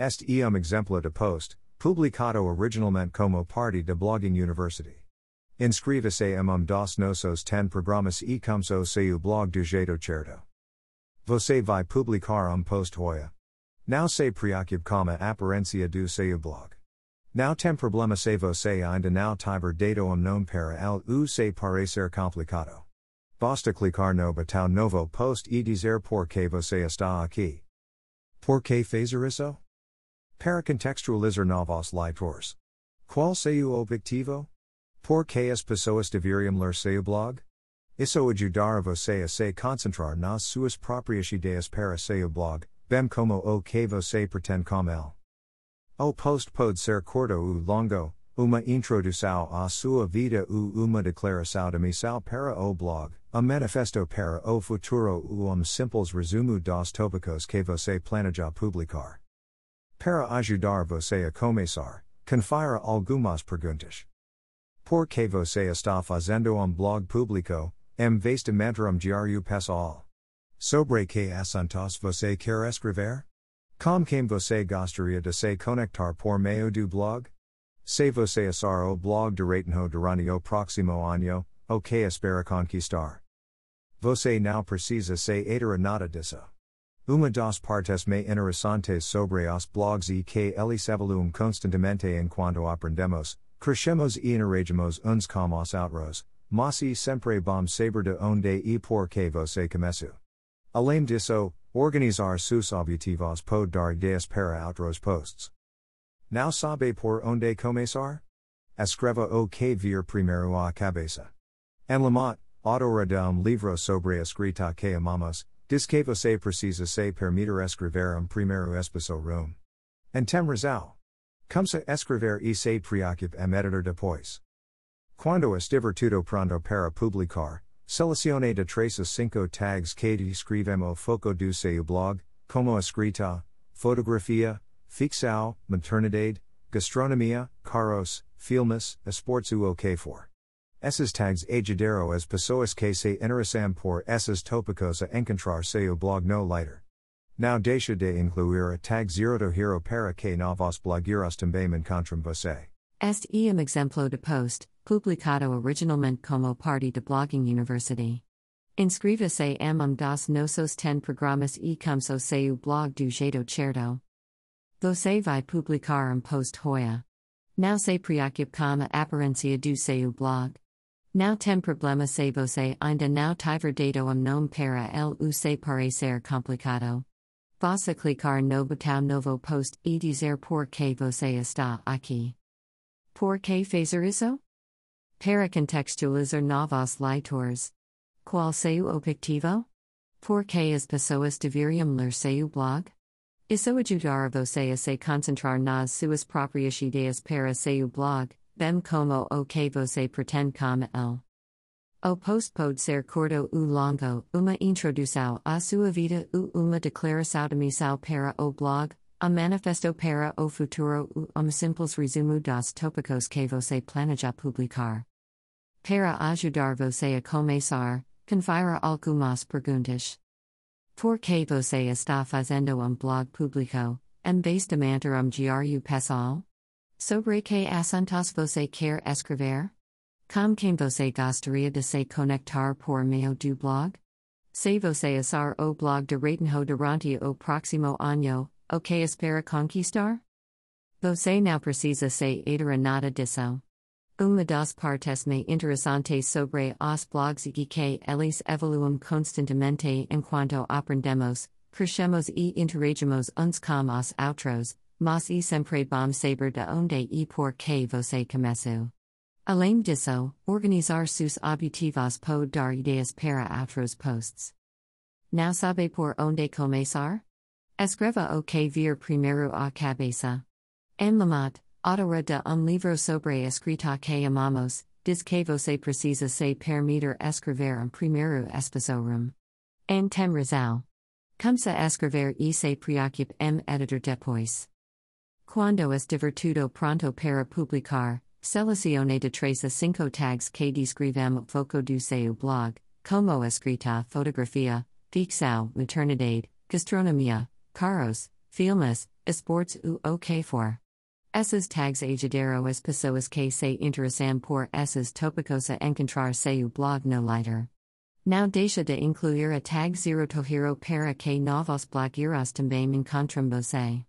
Est eum exemplo de post, publicado originalmente como parte de blogging university. Inscreva-se em um dos nossos ten programas e como seu blog do jeito certo. Você vai publicar um post hoia. Now se preocupe com a aparência do seu blog. Now tem problema se você ainda não tiver dado um nome para el u se parecer complicado. Basta clicar no botão novo post e dizer por que você está aqui. Por que fazer isso? Para contextualizar novos leitores. Qual seu objetivo? Por que as pessoas deveriam ler seu blog? Isso ajudar você a se concentrar nas suas próprias ideias para seu blog, bem como o que você pretende com ele. O post pode ser curto ou longo, uma introdução à sua vida ou uma declaração de missão para o blog, um manifesto para o futuro ou um simples resumo dos tópicos que você planeja publicar. Para ajudar você a começar, confira algumas perguntas. Por que você está fazendo um blog público, em vez de manter um diário pessoal? Sobre que assuntos você quer escrever? Com quem você gostaria de se conectar por meio do blog? Se você assar o blog direitinho durante o próximo ano, o que espera conquistar? Você não precisa se ater a nada disso. Uma das partes me interesantes sobre os blogs e que eles evoluem constantemente enquanto aprendemos, crescemos e interagimos uns com os outros, mas e sempre bom saber de onde e por que você começou. Além disso, organizar seus objetivos pode dar ideias para outros posts. Now sabe por onde começar? Escreva o que vir primeiro à cabeça. Anne Lamott, autora de um livro sobre escrita que amamos, Que você precisa se permitir escrever um primeiro espaço room. And tem razão. Começa escrever e se preocupe em editor depois. Quando estiver tudo pronto para publicar, selecione de três cinco tags que descrevem o foco do seu blog, como escrita, fotografia, ficção, maternidade, gastronomia, carros, filmes, esportes ou o que for. Esses tags ajudero as pessoas que se interessam por esses tópicos a encontrar seu blog no lighter. Now deixa de incluir a tag zero do hero para que novos blogueiros também encontram você. Este e um exemplo de post, publicado originalmente como parte de Blogging University. Inscreva-se em um dos nossos ten programas e comece seu blog do jeito certo. Você vai publicar um post hoia. Now se preocupe com a aparência do seu blog. Now tem problema se você ainda não tiver dado um nome para el u se parecer complicado. Basta clicar no botão novo post e dizer por que você está aqui. Por que fazer isso? Para contextualizar novos leitores. Qual seu objetivo? Por que as pessoas deveriam ler seu blog? Isso ajudar você a se concentrar nas suas próprias ideias para seu blog, bem como o que você pretende com el. O post pode ser curto ou longo, uma introdução à sua vida ou uma declaração de missão para o blog, um manifesto para o futuro ou um simples resumo dos tópicos que você planeja publicar. Para ajudar você a começar, confira algumas perguntas. Por que você está fazendo um blog público, em vez de manter um diário pessoal? Sobre que assuntos você quer escrever? Com quem você gostaria de se conectar por meio do blog? Se você assar o blog de Ratenho durante o próximo ano, o que espera conquistar? Você não precisa se nada disso. Uma das partes me interessantes sobre os blogs e que eles evoluem constantemente enquanto aprendemos, crescemos e interagimos uns com os outros, mas e sempre bom saber de onde e por que você começou. Além disso, organizar seus objetivos pode dar ideias para outros posts. Não sabe por onde começar? Escreva o que vir primeiro à cabeça. Anne Lamott, autora de um livro sobre escrita que amamos, diz que você precisa se permitir escrever um primeiro espaço room. En tem razão. Comece a escrever e se preocupe em editor depois. Quando es divertido pronto para publicar, selecione de tres a cinco tags que descrevem foco do seu blog, como escrita, fotografia, ficção, maternidade, gastronomia, carros, filmes, Esportes u ok for. Esses tags ajudero as pessoas que se interessam por essas topicosa encontrar seu blog no lighter. Não deixa de incluir a tag zero tohiro para que novos blogueiros também encontram você.